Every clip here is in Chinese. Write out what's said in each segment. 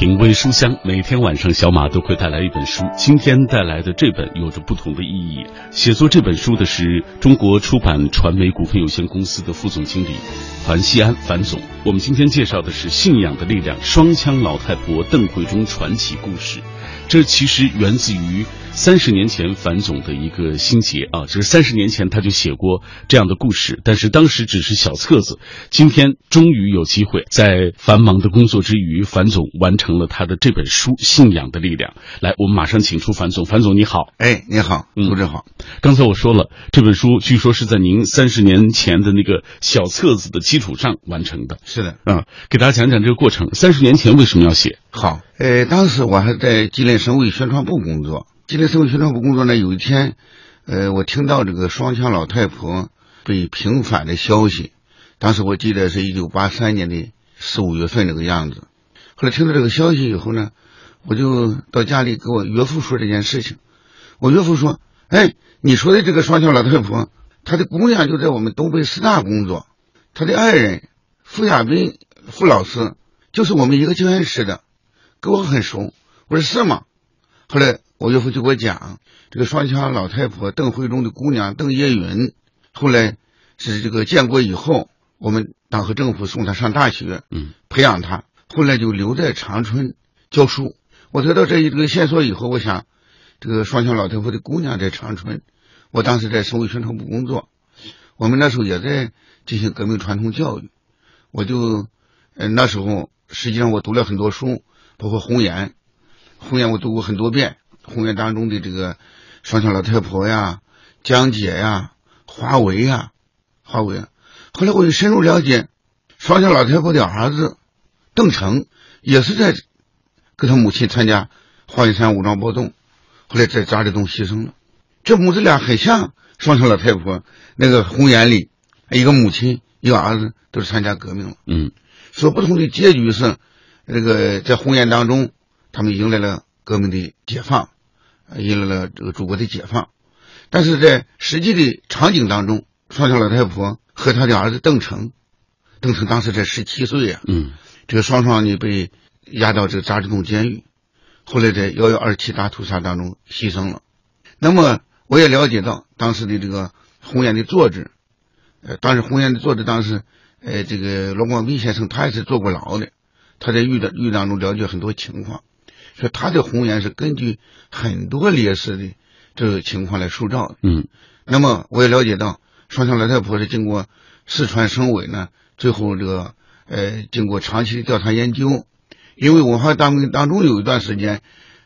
品味书香，每天晚上小马都会带来一本书。今天带来的这本有着不同的意义。写作这本书的是中国出版传媒股份有限公司的副总经理樊西安，樊总。我们今天介绍的是《信仰的力量》——双枪老太婆邓慧中传奇故事。这其实源自于三十年前樊总的一个心结啊，就是三十年前他就写过这样的故事，但是当时只是小册子。今天终于有机会在繁忙的工作之余，樊总完成了他的这本书《信仰的力量》。来，我们马上请出樊总。樊总你好，哎，你好，主持好。刚才我说了，这本书据说是在您三十年前的那个小册子的基础上完成的。是的，啊，给大家讲讲这个过程。三十年前为什么要写？好，呃，当时我还在吉林省委宣传部工作。吉林省委宣传部工作呢，有一天，呃，我听到这个双枪老太婆被平反的消息。当时我记得是一九八三年的四五月份这个样子。后来听到这个消息以后呢，我就到家里跟我岳父说这件事情。我岳父说：“哎，你说的这个双枪老太婆，她的姑娘就在我们东北师大工作，她的爱人傅亚斌傅老师就是我们一个教研室的。”跟我很熟，我说是吗？后来我岳父就给我讲，这个双枪老太婆邓慧中的姑娘邓叶云，后来是这个建国以后，我们党和政府送她上大学，嗯，培养她，后来就留在长春教书。我得到这一个线索以后，我想，这个双枪老太婆的姑娘在长春，我当时在省委宣传部工作，我们那时候也在进行革命传统教育，我就，呃，那时候实际上我读了很多书。包括《红岩》，《红岩》我读过很多遍，《红岩》当中的这个双枪老太婆呀、江姐呀、华为呀、华为。后来我就深入了解，双枪老太婆的儿子邓成也是在跟他母亲参加华云山武装暴动，后来在渣滓洞牺牲了。这母子俩很像双枪老太婆那个《红岩》里一个母亲一个儿子都是参加革命了。嗯，所不同的结局是。这个在红岩当中，他们迎来了革命的解放，迎来了这个祖国的解放。但是在实际的场景当中，双枪老太婆和他的儿子邓成，邓成当时才十七岁呀。嗯，这个双双呢被押到这个渣滓洞监狱，后来在幺幺二七大屠杀当中牺牲了。那么我也了解到当时的这个红岩的作者，呃，当时红岩的作者当时，呃，这个罗光斌先生他也是坐过牢的。他在狱的狱当中了解很多情况，说他的红岩是根据很多烈士的这个情况来塑造的。嗯，那么我也了解到，双枪老太婆是经过四川省委呢，最后这个呃经过长期的调查研究，因为文化大革命当中有一段时间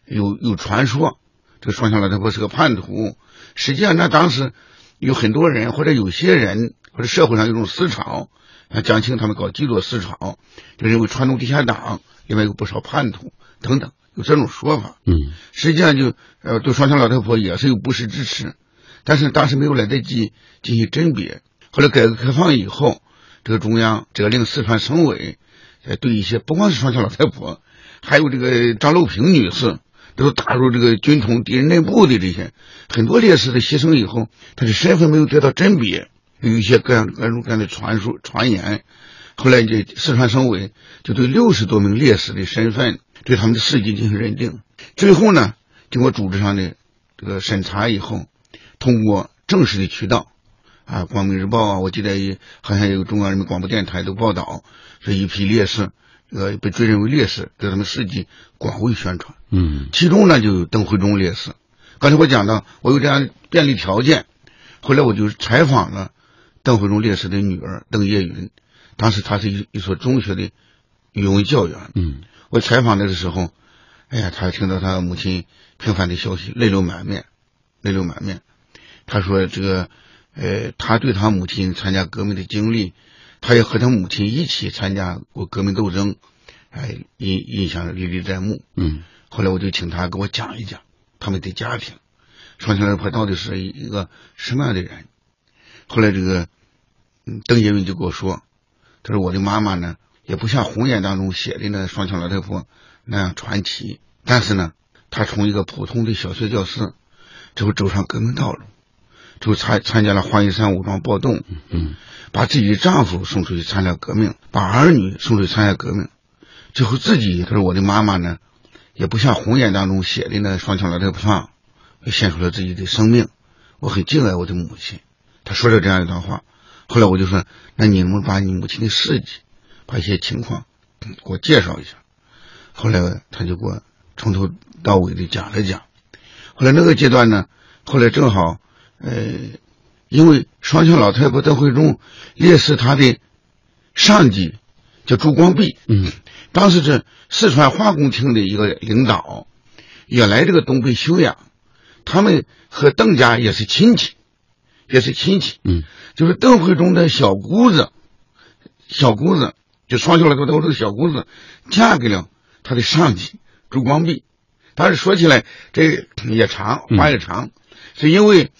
有有传说，这个双枪老太婆是个叛徒。实际上，那当时有很多人或者有些人或者社会上有种思潮。啊，蒋青他们搞基座思潮，就认为川东地下党里面有不少叛徒等等，有这种说法。嗯，实际上就呃对双枪老太婆也是有不实支持，但是当时没有来得及进行甄别。后来改革开放以后，这个中央责令四川省委，呃对一些不光是双枪老太婆，还有这个张露萍女士，都打入这个军统敌人内部的这些很多烈士的牺牲以后，他的身份没有得到甄别。有一些各样各种各样的传说传言，后来这四川省委就对六十多名烈士的身份，对他们的事迹进行认定。最后呢，经过组织上的这个审查以后，通过正式的渠道，啊，《光明日报》啊，我记得好像有中央人民广播电台都报道，这一批烈士，呃，被追认为烈士，给他们事迹广为宣传。嗯，其中呢，就有邓慧中烈士。刚才我讲到，我有这样便利条件，后来我就采访了。邓慧中烈士的女儿邓叶云，当时她是一一所中学的语文教员。嗯，我采访她的时候，哎呀，她听到她母亲平凡的消息，泪流满面，泪流满面。她说：“这个，呃，她对她母亲参加革命的经历，她也和他母亲一起参加过革命斗争，哎，印印象历历在目。”嗯，后来我就请他给我讲一讲他们的家庭，双枪老婆到底是一个什么样的人。后来这个。嗯，邓叶云就跟我说：“他说我的妈妈呢，也不像《红岩》当中写的那双枪老太婆那样传奇，但是呢，她从一个普通的小学教师，之后走上革命道路，就参参加了华云山武装暴动，嗯，把自己的丈夫送出去参加革命，把儿女送出去参加革命，最后自己他说我的妈妈呢，也不像红岩当中写的那双枪老太婆，献出了自己的生命。我很敬爱我的母亲。他说了这样一段话。后来我就说，那你能把你母亲的事迹，把一些情况给我介绍一下。后来他就给我从头到尾的讲了讲。后来那个阶段呢，后来正好，呃，因为双桥老太婆邓慧忠烈士他的上级叫朱光弼，嗯，当时是四川化工厅的一个领导，也来这个东北休养，他们和邓家也是亲戚，也是亲戚，嗯，就是邓慧忠的小姑子，小姑子就双桥老太婆这个小姑子嫁给了他的上级朱光弼。但是说起来这也长，话也长，是因为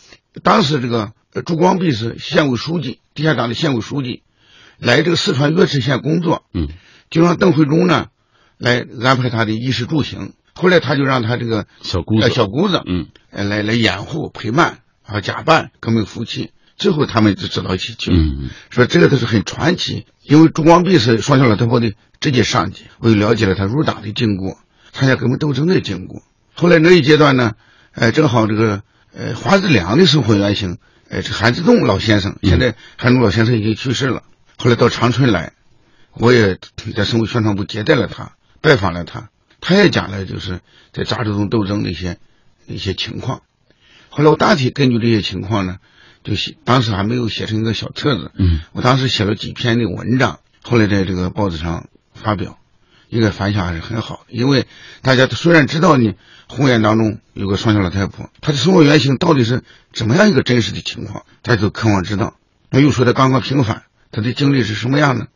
当时这个朱光弼是县委书记，地下党的县委书记，来这个四川岳池县工作，嗯，就让邓慧忠呢来安排他的衣食住行。后来他就让他这个小姑子，小姑子，嗯，来来掩护陪伴啊，假扮革命夫妻。最后他们就走到一起去了。嗯，说这个都是很传奇，因为朱光弼是双桥老太婆的直接上级，我又了解了他入党的经过。参加革命斗争的经过，后来那一阶段呢，呃，正好这个呃华子良的生活原型，呃，这韩志栋老先生，现在韩自栋老先生已经去世了。后来到长春来，我也在省委宣传部接待了他，拜访了他，他也讲了就是在杂志中斗争的一些一些情况。后来我大体根据这些情况呢，就写，当时还没有写成一个小册子，嗯，我当时写了几篇的文章，后来在这个报纸上发表。应该反响还是很好的，因为大家虽然知道呢，红岩当中有个双桥老太婆，她的生活原型到底是怎么样一个真实的情况，大家都渴望知道。那又说她刚刚平反，她的经历是什么样的？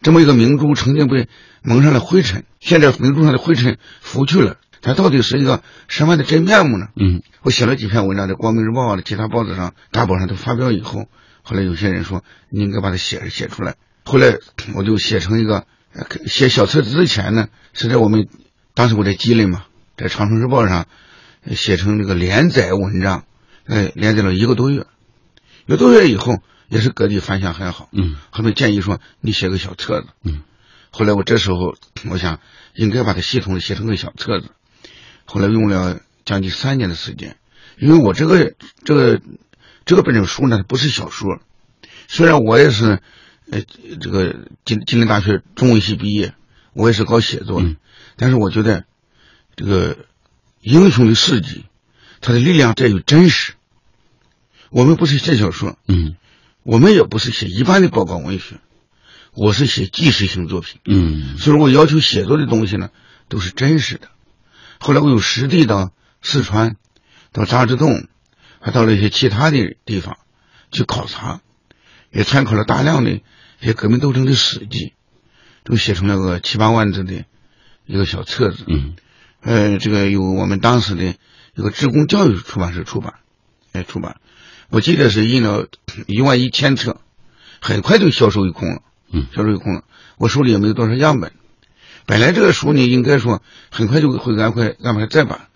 这么一个明珠曾经被蒙上了灰尘，现在明珠上的灰尘拂去了，它到底是一个什么样的真面目呢？嗯，我写了几篇文章，在《光明日报》啊的其他报纸上、大报上都发表以后，后来有些人说你应该把它写写出来，后来我就写成一个。写小册子之前呢，是在我们当时我在吉林嘛，在《长春日报》上写成这个连载文章，哎，连载了一个多月，一个多月以后也是各地反响很好，嗯，后面建议说你写个小册子，嗯，后来我这时候我想应该把它系统的写成个小册子，后来用了将近三年的时间，因为我这个这个这个本本书呢不是小说，虽然我也是。呃，这个吉吉林大学中文系毕业，我也是搞写作的，但是我觉得这个英雄的事迹，它的力量在于真实。我们不是写小说，嗯，我们也不是写一般的报告文学，我是写纪实性作品，嗯，所以我要求写作的东西呢都是真实的。后来我有实地到四川，到渣滓洞，还到了一些其他的地方去考察。也参考了大量的一些革命斗争的史记，都写成了个七八万字的一个小册子。嗯，呃，这个由我们当时的一个职工教育出版社出版，哎，出版。我记得是印了一万一千册，很快就销售一空了。嗯，销售一空了。我手里也没有多少样本。本来这个书呢，应该说很快就会安排安排再版。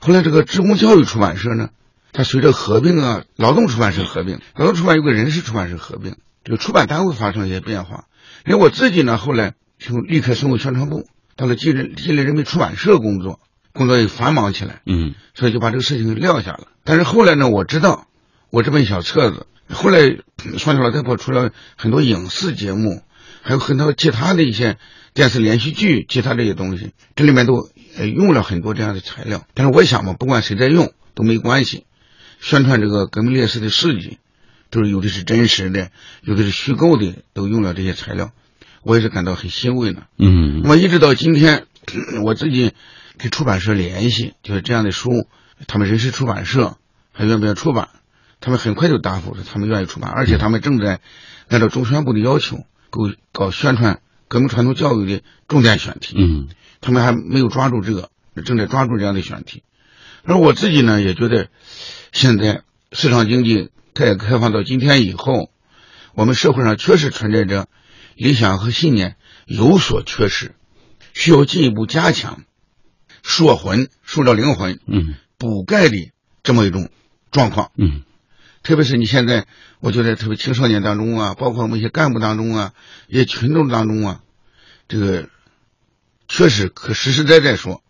后来这个职工教育出版社呢。它随着合并啊，劳动出版社合并，劳动出版有个人事出版社合并，这个出版单位发生了一些变化。因为我自己呢，后来从离开省委宣传部，到了吉林吉林人民出版社工作，工作也繁忙起来，嗯，所以就把这个事情撂下了。但是后来呢，我知道我这本小册子，后来双桥老太婆出了很多影视节目，还有很多其他的一些电视连续剧，其他这些东西，这里面都用了很多这样的材料。但是我想嘛，不管谁在用都没关系。宣传这个革命烈士的事迹，都是有的是真实的，有的是虚构的，都用了这些材料，我也是感到很欣慰呢。嗯，那么一直到今天，我自己跟出版社联系，就是这样的书，他们人事出版社还愿不愿意出版？他们很快就答复说他们愿意出版，而且他们正在按照中宣部的要求，搞搞宣传革命传统教育的重点选题。嗯，他们还没有抓住这个，正在抓住这样的选题。而我自己呢，也觉得。现在市场经济改革开放到今天以后，我们社会上确实存在着理想和信念有所缺失，需要进一步加强塑魂、塑造灵魂、嗯，补钙的这么一种状况。嗯，特别是你现在，我觉得特别青少年当中啊，包括我们一些干部当中啊，一些群众当中啊，这个确实可实实在在说，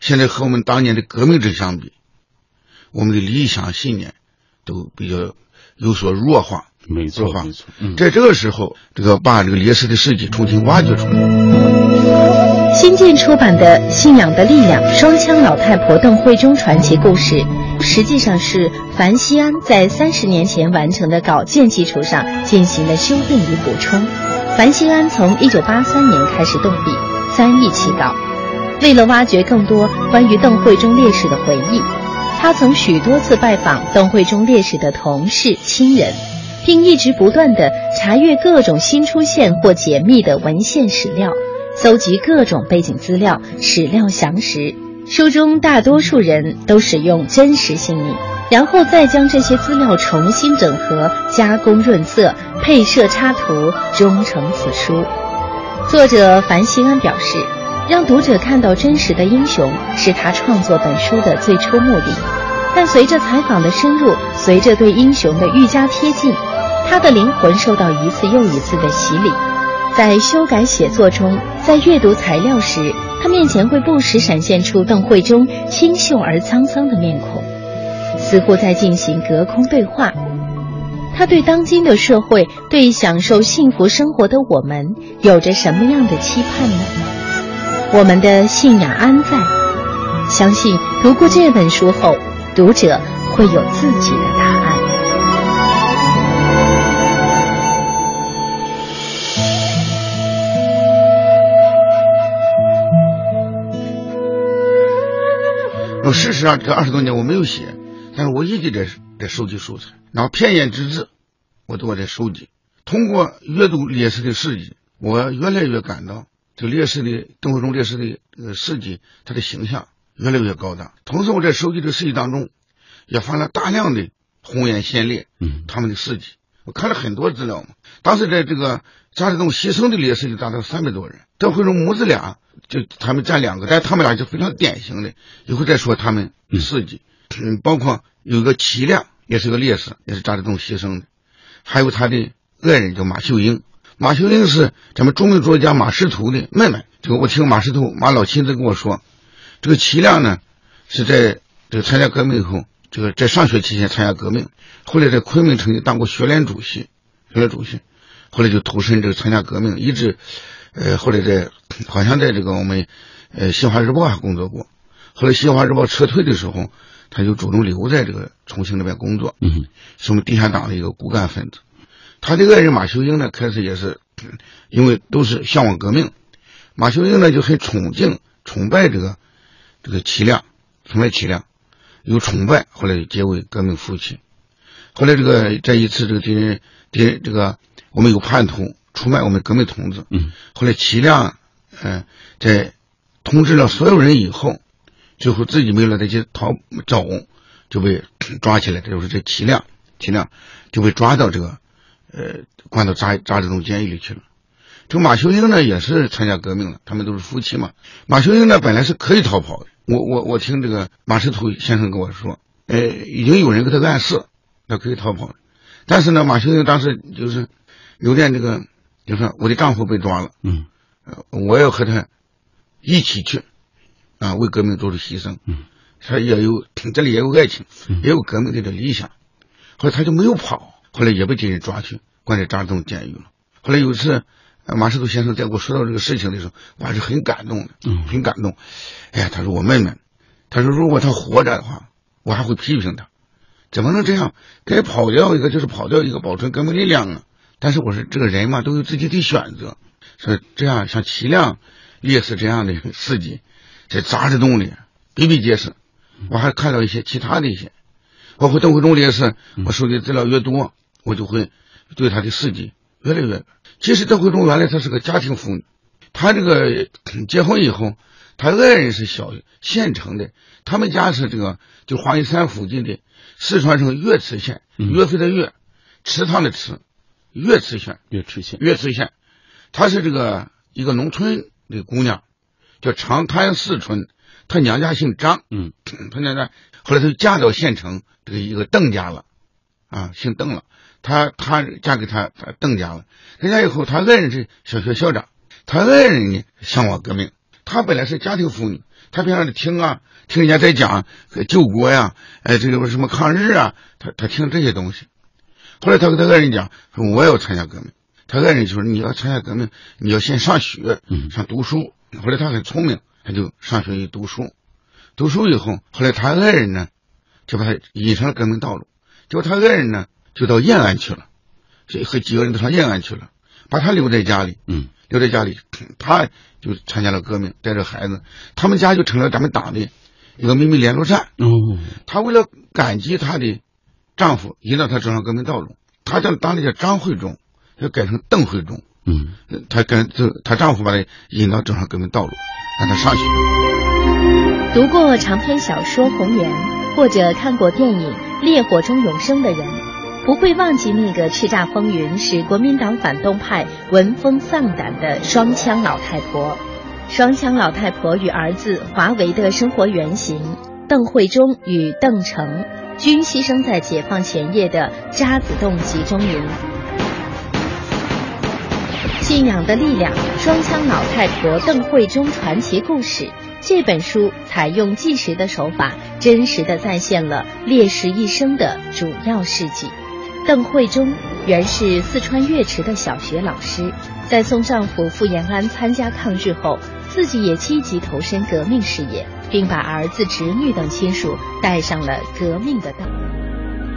现在和我们当年的革命者相比，我们的理想信念都比较有所弱化。没错，吧？没错。嗯，在这个时候，这个把这个烈士的事迹重新挖掘出来。新建出版的《信仰的力量：双枪老太婆邓慧中传奇故事》，实际上是樊锡安在三十年前完成的稿件基础上进行的修订与补充。樊锡安从一九八三年开始动笔，三易起稿。为了挖掘更多关于邓慧中烈士的回忆，他曾许多次拜访邓慧中烈士的同事、亲人。并一直不断地查阅各种新出现或解密的文献史料，搜集各种背景资料，史料详实。书中大多数人都使用真实姓名，然后再将这些资料重新整合、加工润色、配设插图，终成此书。作者樊锡安表示，让读者看到真实的英雄是他创作本书的最初目的。但随着采访的深入，随着对英雄的愈加贴近。他的灵魂受到一次又一次的洗礼，在修改写作中，在阅读材料时，他面前会不时闪现出邓慧中清秀而沧桑的面孔，似乎在进行隔空对话。他对当今的社会，对享受幸福生活的我们，有着什么样的期盼呢？我们的信仰安在？相信读过这本书后，读者会有自己的答案。我事实上，这二十多年我没有写，但是我一直在在收集素材，然后片言只字，我都在收集。通过阅读烈士的事迹，我越来越感到这烈士的邓慧中烈士的这个事迹，他的形象越来越高大。同时，我在收集的事迹当中，也发了大量的红颜先烈，嗯，他们的事迹，我看了很多资料嘛。当时在这个张之洞牺牲的烈士就达到三百多人，邓慧中母子俩。就他们占两个，但他们俩就非常典型的。以后再说他们事迹，嗯，包括有个齐亮，也是个烈士，也是张之洞牺牲的，还有他的爱人叫马秀英。马秀英是咱们著名作家马识途的妹妹。这个我听马识途马老亲自跟我说，这个齐亮呢是在这个参加革命以后，这个在上学期间参加革命，后来在昆明曾经当过学联主席，学联主席，后来就投身这个参加革命，一直。呃，后来在好像在这个我们呃《新华日报》还工作过，后来《新华日报》撤退的时候，他就主动留在这个重庆那边工作，嗯，是我们地下党的一个骨干分子。他的爱人马秀英呢，开始也是因为都是向往革命，马秀英呢就很崇敬、崇拜这个这个齐亮，崇拜齐亮，有崇拜，后来结为革命夫妻。后来这个在一次这个敌人敌人这个我们有叛徒。出卖我们革命同志，嗯，后来齐亮，嗯，在通知了所有人以后，最后自己没了，再去逃走，就被抓起来。这就是这齐亮，齐亮就被抓到这个，呃，关到扎扎这种监狱里去了。这个马秀英呢，也是参加革命了，他们都是夫妻嘛。马秀英呢，本来是可以逃跑的。我我我听这个马识途先生跟我说，呃，已经有人给他暗示，他可以逃跑但是呢，马秀英当时就是有点这个。就说我的丈夫被抓了，嗯，呃，我要和他一起去，啊，为革命做出牺牲，嗯，他也有这里也有爱情，也有革命的这理想，后来他就没有跑，后来也被敌人抓去，关在渣滓洞监狱了。后来有一次，马士图先生在我说到这个事情的时候，我还是很感动的，嗯，很感动。哎呀，他说我妹妹，他说如果他活着的话，我还会批评他，怎么能这样？该跑掉一个就是跑掉一个，保存革命力量啊。但是我说，这个人嘛，都有自己的选择。说这样像齐亮烈士这样的事迹，在杂志洞里比比皆是。我还看到一些其他的一些，包括邓慧中烈士，我收集资料越多，我就会对他的事迹越来越。其实邓慧中原来她是个家庭妇女，她这个结婚以后，她爱人是小县城的，他们家是这个就黄玉山附近的四川省岳池县，岳飞的岳，池塘的池。岳池县，岳池县，岳池县，她是这个一个农村的姑娘，叫长滩四春，她娘家姓张，嗯，她娘家后来她就嫁到县城这个一个邓家了，啊，姓邓了，她她嫁给他他邓家了，邓家以后她爱人是小学校长，她爱人呢向往革命，她本来是家庭妇女，她平常听啊，听人家在讲救国呀，哎，这个什么抗日啊，她她听这些东西。后来她跟她爱人讲，说我要参加革命。她爱人就说你要参加革命，你要先上学，上读书。后来她很聪明，她就上学去读书。读书以后，后来她爱人呢，就把她引上了革命道路。结果她爱人呢，就到延安去了，这和几个人都上延安去了，把他留在家里。嗯。留在家里，他就参加了革命，带着孩子，他们家就成了咱们党的一个秘密联络站。哦，她为了感激她的丈夫，引导她走上革命道路，她叫当地叫张惠忠，要改成邓惠忠。嗯，她跟这她丈夫把她引到走上革命道路，让她上学。读过长篇小说《红岩》，或者看过电影《烈火中永生》的人。不会忘记那个叱咤风云、使国民党反动派闻风丧胆的双枪老太婆。双枪老太婆与儿子华为的生活原型邓慧中与邓成，均牺牲在解放前夜的渣滓洞集中营。信仰的力量：双枪老太婆邓慧中传奇故事。这本书采用纪实的手法，真实的再现了烈士一生的主要事迹。邓慧忠原是四川岳池的小学老师，在送丈夫赴延安参加抗日后，自己也积极投身革命事业，并把儿子、侄女等亲属带上了革命的道路。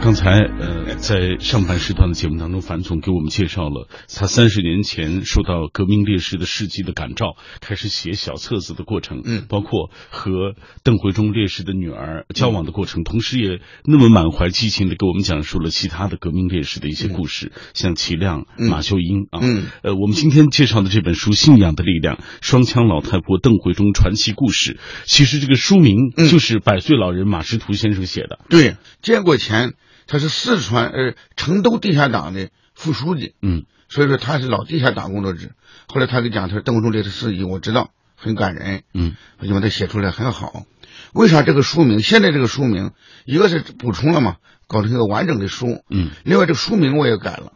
刚才呃，在上半时段的节目当中，樊总给我们介绍了他三十年前受到革命烈士的事迹的感召，开始写小册子的过程，嗯，包括和邓慧忠烈士的女儿交往的过程，同时也那么满怀激情的给我们讲述了其他的革命烈士的一些故事，像齐亮、马秀英啊，嗯，呃，我们今天介绍的这本书《信仰的力量：双枪老太婆邓慧忠传奇故事》，其实这个书名就是百岁老人马识途先生写的，对，建国前。他是四川呃成都地下党的副书记，嗯，所以说他是老地下党工作者。后来他给讲他说邓慧忠烈士事迹，我知道很感人，嗯，我就把他写出来很好。为啥这个书名？现在这个书名一个是补充了嘛，搞成一个完整的书，嗯，另外这个书名我也改了，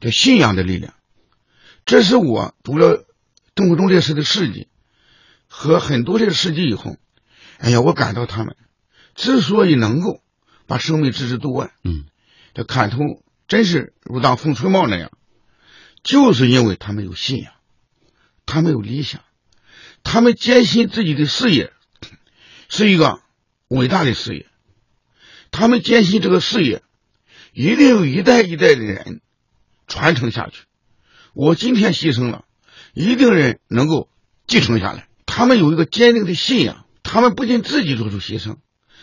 叫《信仰的力量》。这是我读了邓慧忠烈士的事迹和很多这个事迹以后，哎呀，我感到他们之所以能够。把生命置之度外，嗯，这砍头真是如当风吹帽那样，就是因为他们有信仰，他们有理想，他们坚信自己的事业是一个伟大的事业，他们坚信这个事业一定有一代一代的人传承下去。我今天牺牲了，一定人能够继承下来。他们有一个坚定的信仰，他们不仅自己做出牺牲，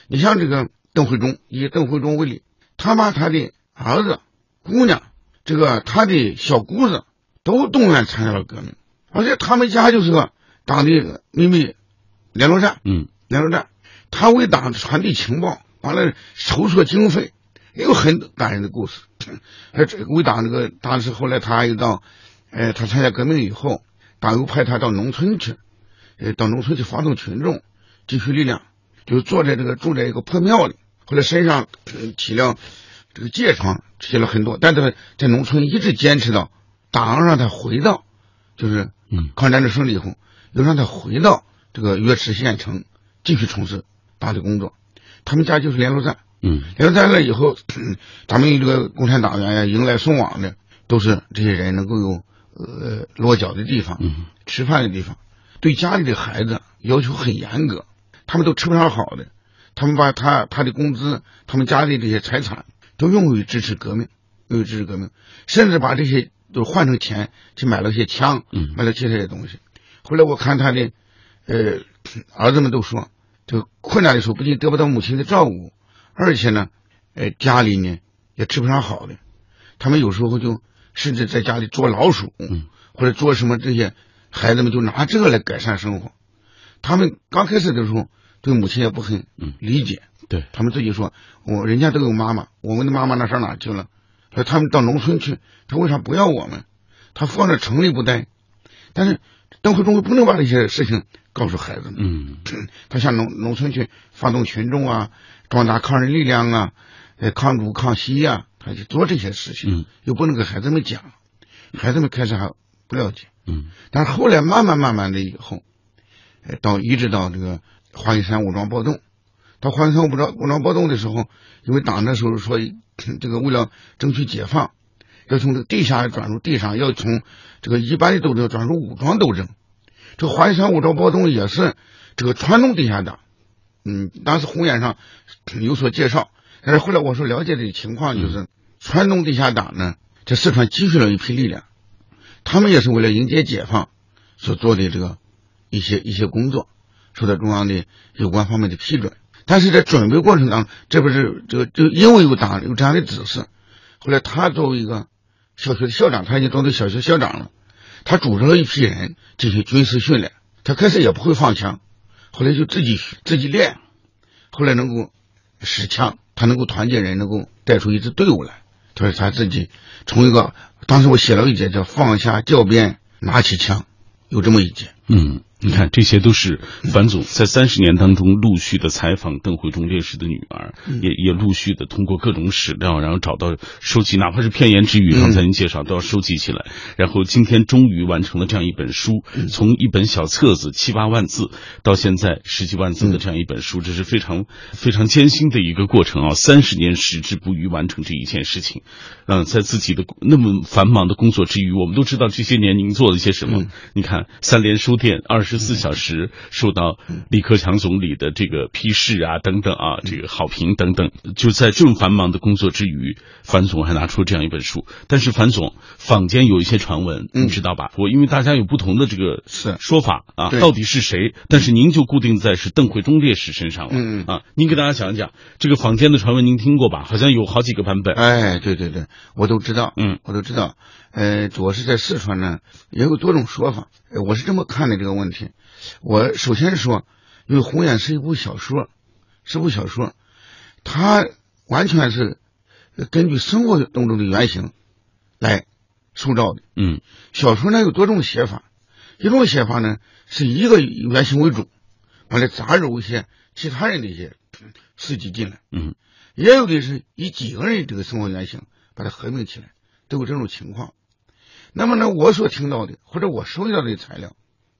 你像这个。邓慧中以邓慧中为例，他把他的儿子、姑娘，这个他的小姑子都动员参加了革命，而且他们家就是个党的秘密联络站，嗯，联络站，他为党传递情报，完了筹措经费，也有很多感人的故事。为党这个当时后来他又到，呃，他参加革命以后，党又派他到农村去，呃，到农村去发动群众，积蓄力量，就坐在这个住在一个破庙里。后来身上起了这个疥疮，写了很多，但是在农村一直坚持到党让他回到，就是抗战争胜利以后，又让他回到这个岳池县城继续从事党的工作。他们家就是联络站，嗯，联络站了以后，咱们这个共产党员呀，迎来送往的都是这些人能够有呃落脚的地方，嗯，吃饭的地方，对家里的孩子要求很严格，他们都吃不上好的。他们把他他的工资，他们家里这些财产都用于支持革命，用于支持革命，甚至把这些都换成钱去买了些枪，买了其他的东西。后来我看他的，呃，儿子们都说，这个困难的时候不仅得不到母亲的照顾，而且呢，呃，家里呢也吃不上好的。他们有时候就甚至在家里捉老鼠，或者捉什么这些，孩子们就拿这个来改善生活。他们刚开始的时候。对母亲也不很理解，对他们自己说，我人家都有妈妈，我们的妈妈那上哪去了？说他们到农村去，他为啥不要我们？他放在城里不待，但是邓慧忠不能把这些事情告诉孩子们。嗯，他向农农村去发动群众啊，壮大抗日力量啊，呃，抗主抗西呀，他去做这些事情，又不能给孩子们讲，孩子们开始还不了解。嗯，但是后来慢慢慢慢的以后。到一直到这个华云山武装暴动。到华云山武装武装暴动的时候，因为党那时候说 这个为了争取解放，要从这个地下转入地上，要从这个一般的斗争转入武装斗争。这华云山武装暴动也是这个川东地下党。嗯，当时红岩上有所介绍，但是后来我所了解的情况就是，川东地下党呢，在四川积蓄了一批力量，他们也是为了迎接解放所做的这个一些一些工作，受到中央的有关方面的批准。但是在准备过程当中，这不是这个就因为有党有这样的指示，后来他作为一个小学的校长，他已经当到小学校长了，他组织了一批人进行军事训练，他开始也不会放枪。后来就自己自己练，后来能够使枪，他能够团结人，能够带出一支队伍来。他说他自己从一个，当时我写了一节叫“放下教鞭，拿起枪”，有这么一节。嗯。你看，这些都是樊总在三十年当中陆续的采访邓慧中烈士的女儿，也也陆续的通过各种史料，然后找到收集，哪怕是片言之语，刚才您介绍都要收集起来。然后今天终于完成了这样一本书，从一本小册子七八万字，到现在十几万字的这样一本书，这是非常非常艰辛的一个过程啊！三十年矢志不渝完成这一件事情，嗯，在自己的那么繁忙的工作之余，我们都知道这些年您做了些什么。你看三联书店二十。十四小时受到李克强总理的这个批示啊，等等啊，这个好评等等。就在这么繁忙的工作之余，樊总还拿出这样一本书。但是樊总坊间有一些传闻，你知道吧？我因为大家有不同的这个说法啊，到底是谁？但是您就固定在是邓慧中烈士身上了。嗯嗯啊，您给大家讲一讲这个坊间的传闻，您听过吧？好像有好几个版本。哎，对对对，我都知道。嗯，我都知道。呃，主要是在四川呢，也有多种说法。我是这么看的这个问题。我首先说，因为《红岩》是一部小说，是部小说，它完全是根据生活当中的原型来塑造的。嗯，小说呢有多种写法，一种写法呢是以一个原型为主，完了杂糅一些其他人的一些事迹进来。嗯，也有的是以几个人这个生活原型把它合并起来，都有这种情况。那么呢，我所听到的或者我收集到的材料，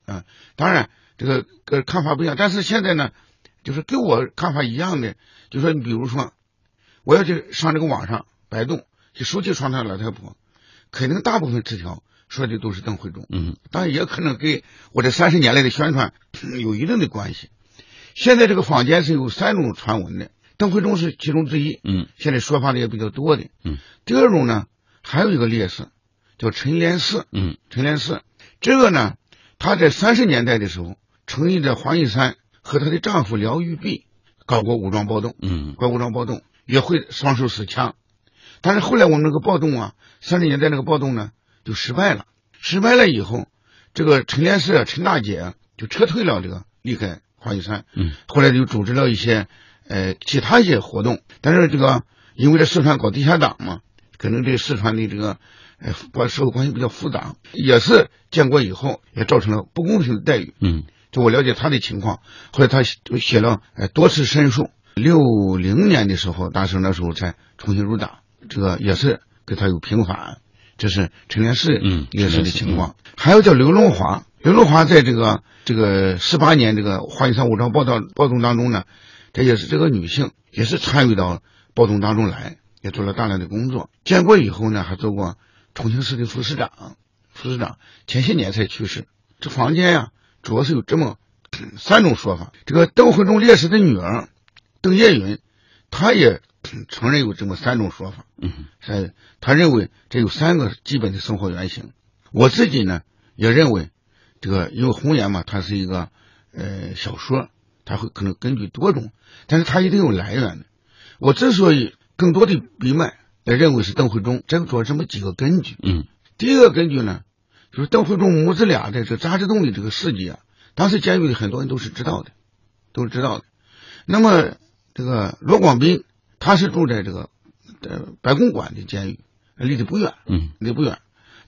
啊，当然这个个看法不一样，但是现在呢，就是跟我看法一样的，就说你比如说，我要去上这个网上百度去收集传统老太婆，肯定大部分词条说的都是邓慧中，嗯，当然也可能跟我这三十年来的宣传有一定的关系。现在这个坊间是有三种传闻的，邓慧中是其中之一，嗯，现在说法的也比较多的，嗯，第二种呢，还有一个烈士。叫陈连四，嗯，陈连四，这个呢，他在三十年代的时候，曾经在黄玉山和她的丈夫廖玉璧搞过武装暴动，嗯，搞武装暴动也会双手持枪，但是后来我们那个暴动啊，三十年代那个暴动呢就失败了，失败了以后，这个陈连四陈大姐就撤退了，这个离开黄玉山，嗯，后来就组织了一些呃其他一些活动，但是这个因为在四川搞地下党嘛，可能对四川的这个。哎，关社会关系比较复杂，也是建国以后也造成了不公平的待遇。嗯，就我了解他的情况，后来他写了哎多次申诉。六零年的时候，当时那时候才重新入党，这个也是给他有平反。这是陈连世嗯烈士的情况，还有叫刘荣华，刘荣华在这个这个十八年这个华云山武装暴动暴动当中呢，这也是这个女性也是参与到暴动当中来，也做了大量的工作。建国以后呢，还做过。重庆市的副市长，副市长前些年才去世。这房间呀，主要是有这么三种说法。这个邓惠中烈士的女儿邓叶云，她也承认有这么三种说法。嗯，是他认为这有三个基本的生活原型。我自己呢，也认为这个因为《红岩》嘛，它是一个呃小说，它会可能根据多种，但是它一定有来源的。我之所以更多的笔脉。也认为是邓慧中，这个主要这么几个根据。嗯，第一个根据呢，就是邓慧中母子俩的这渣滓洞的这个事迹啊，当时监狱里很多人都是知道的，都是知道的。那么这个罗广斌，他是住在这个呃白公馆的监狱，离得不远，嗯，离不远。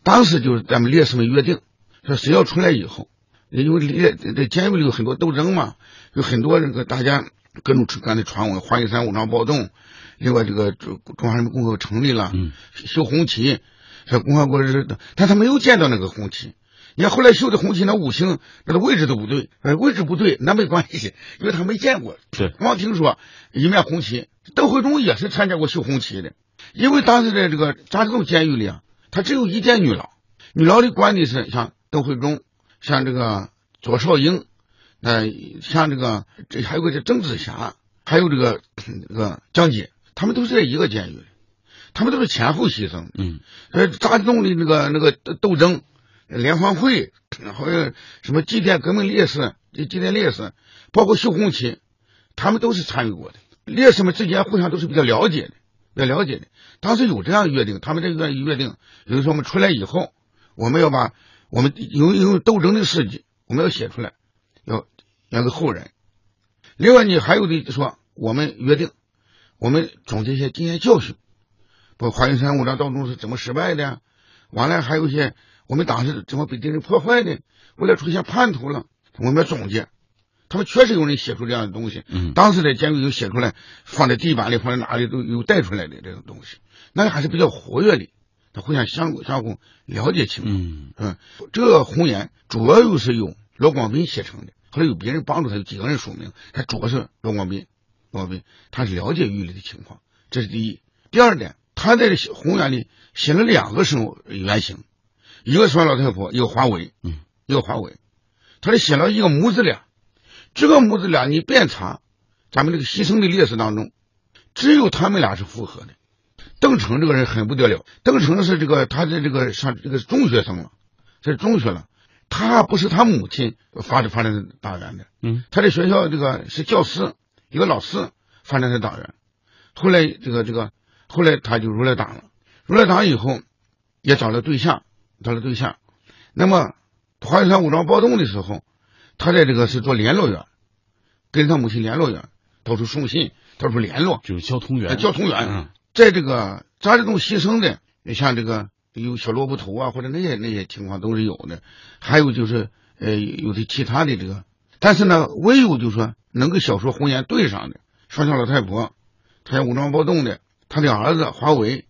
当时就是咱们烈士们约定，说谁要出来以后，因为烈这监狱里有很多斗争嘛，有很多这个大家各种各的传闻，华云山武装暴动。另外，这个中中华人民共和国成立了，嗯。修红旗，说共和国是，但他没有见到那个红旗，你看后来修的红旗那五星，那个位置都不对，呃，位置不对那没关系，因为他没见过，是，光听说一面红旗。邓慧中也是参加过修红旗的，因为当时在这个张之洞监狱里啊，他只有一间女牢，女牢里关的是像邓慧中，像这个左少英，呃，像这个这还有个叫郑紫霞，还有这个这个江姐，他们都是在一个监狱里，他们都是前后牺牲，嗯，呃，张之洞的那个那个斗争。联欢会，好像什么祭奠革命烈士、祭奠烈士，包括修红旗，他们都是参与过的。烈士们之间互相都是比较了解的，比较了解的。当时有这样约定，他们这个约定，比如说我们出来以后，我们要把我们有有斗争的事迹，我们要写出来，要要给后人。另外呢，还有的说，我们约定，我们总结一些经验教训，包括华云山五章盗洞是怎么失败的，完了还有一些。我们党是怎么被敌人破坏的？为了出现叛徒了，我们要总结。他们确实有人写出这样的东西。嗯，当时在监狱有写出来，放在地板里，放在哪里都有带出来的这种东西，那还是比较活跃的。他互相相相互了解情况。嗯嗯，这个红岩主要又是由罗广斌写成的，后来有别人帮助他，有几个人署名，他主要是罗广斌。罗光斌他是了解狱里的情况，这是第一。第二点，他在红岩里写了两个生物原型。一个双老太婆，一个华为，嗯，一个华为，他是写了一个母子俩，这个母子俩你遍查，咱们这个牺牲的烈士当中，只有他们俩是符合的。邓成这个人很不得了，邓成是这个他的这个上这个中学生了，这是中学了，他不是他母亲发的发展党员的，嗯，他在学校这个是教师，一个老师发展的党员，后来这个这个后来他就入了党了，入了党以后也找了对象。找了对象，那么华云山武装暴动的时候，他在这个是做联络员，跟他母亲联络员，到处送信，到处联络，就是交通员。交通员，在这个张之洞牺牲的，像这个有小萝卜头啊，或者那些那些情况都是有的。还有就是呃，有的其他的这个，但是呢，唯有就是说能跟小说红颜对上的双桥老太婆，他武装暴动的，他的儿子华为。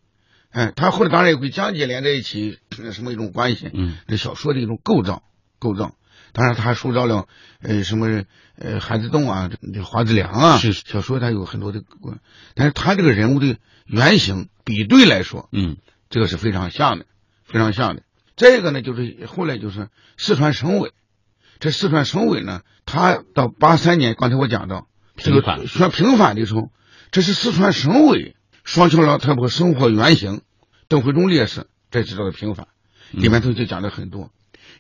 哎，他后来当然也会江姐连在一起，什么一种关系？嗯，这小说的一种构造，构造。当然，他塑造了呃什么呃韩子栋啊，这华子良啊，是小说他有很多的，但是他这个人物的原型比对来说，嗯，这个是非常像的，非常像的。这个呢，就是后来就是四川省委，这四川省委呢，他到八三年，刚才我讲到平反宣平反的时候，这是四川省委。双桥老太婆生活原型，邓慧中烈士在知道的平反，里面头就讲了很多。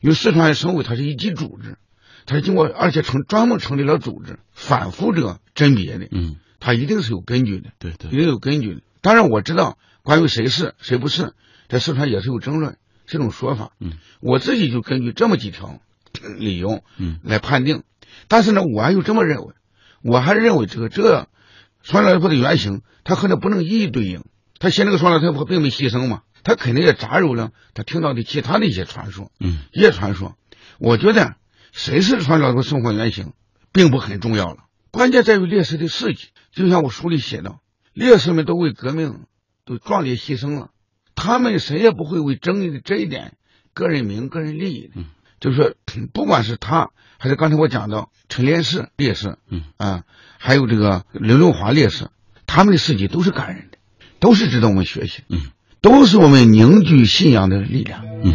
因为四川省委它是一级组织，它是经过而且成专门成立了组织，反复这个甄别的。嗯，它一定是有根据的。对对，一定有根据的。当然我知道关于谁是谁不是，在四川也是有争论，这种说法。嗯，我自己就根据这么几条理由，嗯，来判定。但是呢，我还有这么认为，我还认为这个这。双老太婆的原型，他和那不能一一对应。他写那个双老太婆并没牺牲嘛，他肯定也杂糅了他听到的其他的一些传说，嗯，一些传说。我觉得谁是双老太婆生活原型，并不很重要了。关键在于烈士的事迹。就像我书里写的，烈士们都为革命都壮烈牺牲了，他们谁也不会为争议的这一点个人名、个人利益的。嗯，就是说，不管是他，还是刚才我讲到陈连士烈士，嗯啊。还有这个刘荣华烈士，他们的事迹都是感人的，都是值得我们学习，嗯，都是我们凝聚信仰的力量，嗯。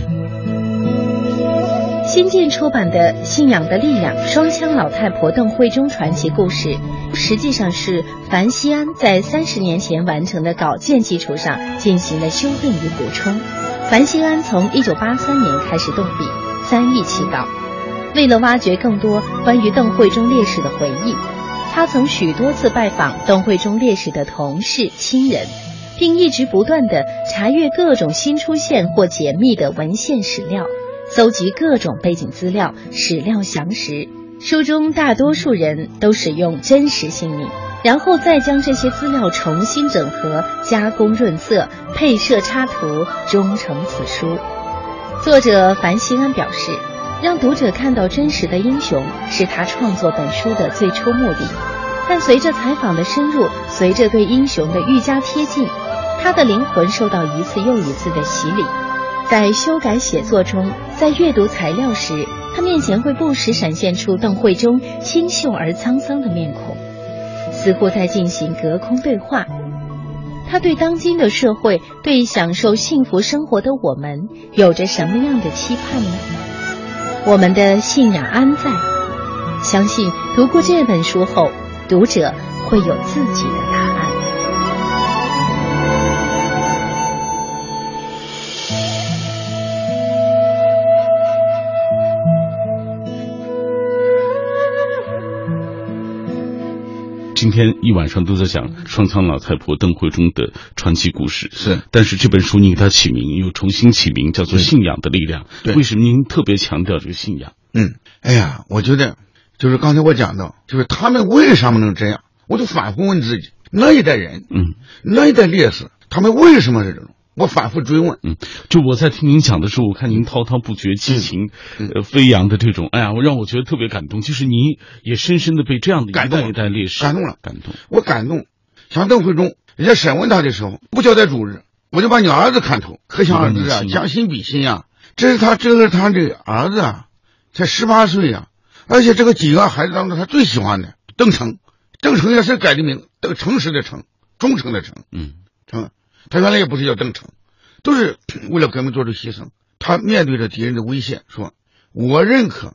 新建出版的《信仰的力量：双枪老太婆邓慧中传奇故事》，实际上是樊西安在三十年前完成的稿件基础上进行了修订与补充。樊西安从一九八三年开始动笔，三易起稿，为了挖掘更多关于邓慧中烈士的回忆。他曾许多次拜访邓慧中烈士的同事、亲人，并一直不断地查阅各种新出现或解密的文献史料，搜集各种背景资料、史料详实。书中大多数人都使用真实姓名，然后再将这些资料重新整合、加工润色、配设插图，终成此书。作者樊西安表示。让读者看到真实的英雄是他创作本书的最初目的，但随着采访的深入，随着对英雄的愈加贴近，他的灵魂受到一次又一次的洗礼。在修改写作中，在阅读材料时，他面前会不时闪现出邓慧中清秀而沧桑的面孔，似乎在进行隔空对话。他对当今的社会，对享受幸福生活的我们，有着什么样的期盼呢？我们的信仰安在？相信读过这本书后，读者会有自己的答案。今天一晚上都在讲双枪老太婆邓慧中的传奇故事，是。但是这本书你给它起名又重新起名，叫做《信仰的力量》。对，为什么您特别强调这个信仰？嗯，哎呀，我觉得就是刚才我讲到，就是他们为什么能这样，我就反复问自己，那一代人，嗯，那一代烈士，他们为什么是这种？我反复追问，嗯，就我在听您讲的时候，我看您滔滔不绝、激情呃飞扬的这种，哎呀，我让我觉得特别感动。就是您也深深的被这样的感动一代烈士感动了，感动。我感动。像邓慧中，人家审问他的时候不交代主日，我就把你儿子看透，可想而知啊，将心比心啊。这是他，这是他的儿子啊，才十八岁呀，而且这个几个孩子当中，他最喜欢的邓成，邓成也是改的名，邓诚实的诚，忠诚的诚，嗯，成。他原来也不是叫邓成，都是为了革命做出牺牲。他面对着敌人的威胁，说：“我认可，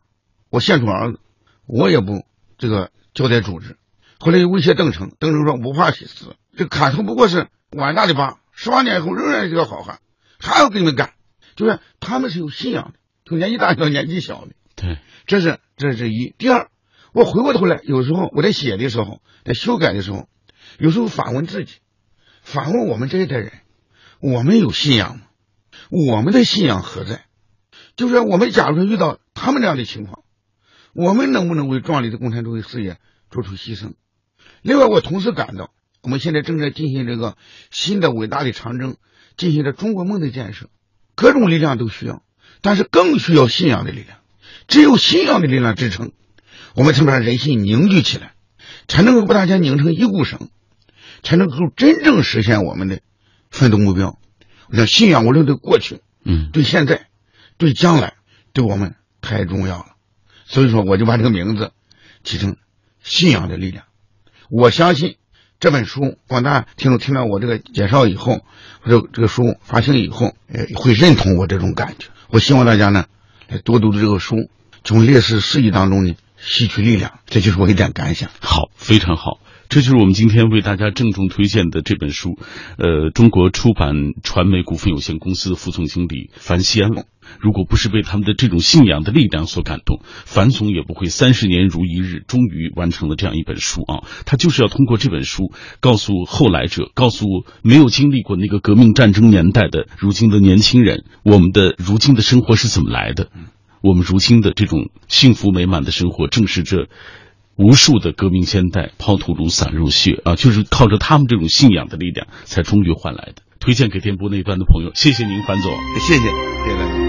我献出儿子，我也不这个交代组织。”后来又威胁邓成，邓成说：“不怕死，这砍头不过是碗大的疤，十八年以后仍然是个好汉，还要跟你们干。”就是他们是有信仰的，从年纪大到年纪小的。对，这是这是一。第二，我回过头来，有时候我在写的时候，在修改的时候，有时候反问自己。反问我们这一代人，我们有信仰吗？我们的信仰何在？就是我们假如说遇到他们这样的情况，我们能不能为壮丽的共产主义事业做出牺牲？另外，我同时感到，我们现在正在进行这个新的伟大的长征，进行着中国梦的建设，各种力量都需要，但是更需要信仰的力量。只有信仰的力量支撑，我们才能把人心凝聚起来，才能够把大家拧成一股绳。才能够真正实现我们的奋斗目标。我想信仰，无论对过去，嗯，对现在，对将来，对我们太重要了。所以说，我就把这个名字起成“信仰的力量”。我相信这本书，广大听众听到我这个介绍以后，或者这个书发行以后，呃，会认同我这种感觉。我希望大家呢，来多读读这个书，从烈士事迹当中呢吸取力量。这就是我一点感想。好，非常好。这就是我们今天为大家郑重推荐的这本书，呃，中国出版传媒股份有限公司的副总经理樊西安。如果不是被他们的这种信仰的力量所感动，樊总也不会三十年如一日，终于完成了这样一本书啊！他就是要通过这本书，告诉后来者，告诉没有经历过那个革命战争年代的如今的年轻人，我们的如今的生活是怎么来的？我们如今的这种幸福美满的生活，正是这。无数的革命先代抛头颅洒热血啊，就是靠着他们这种信仰的力量，才终于换来的。推荐给电波那一端的朋友，谢谢您，樊总，谢谢，谢谢。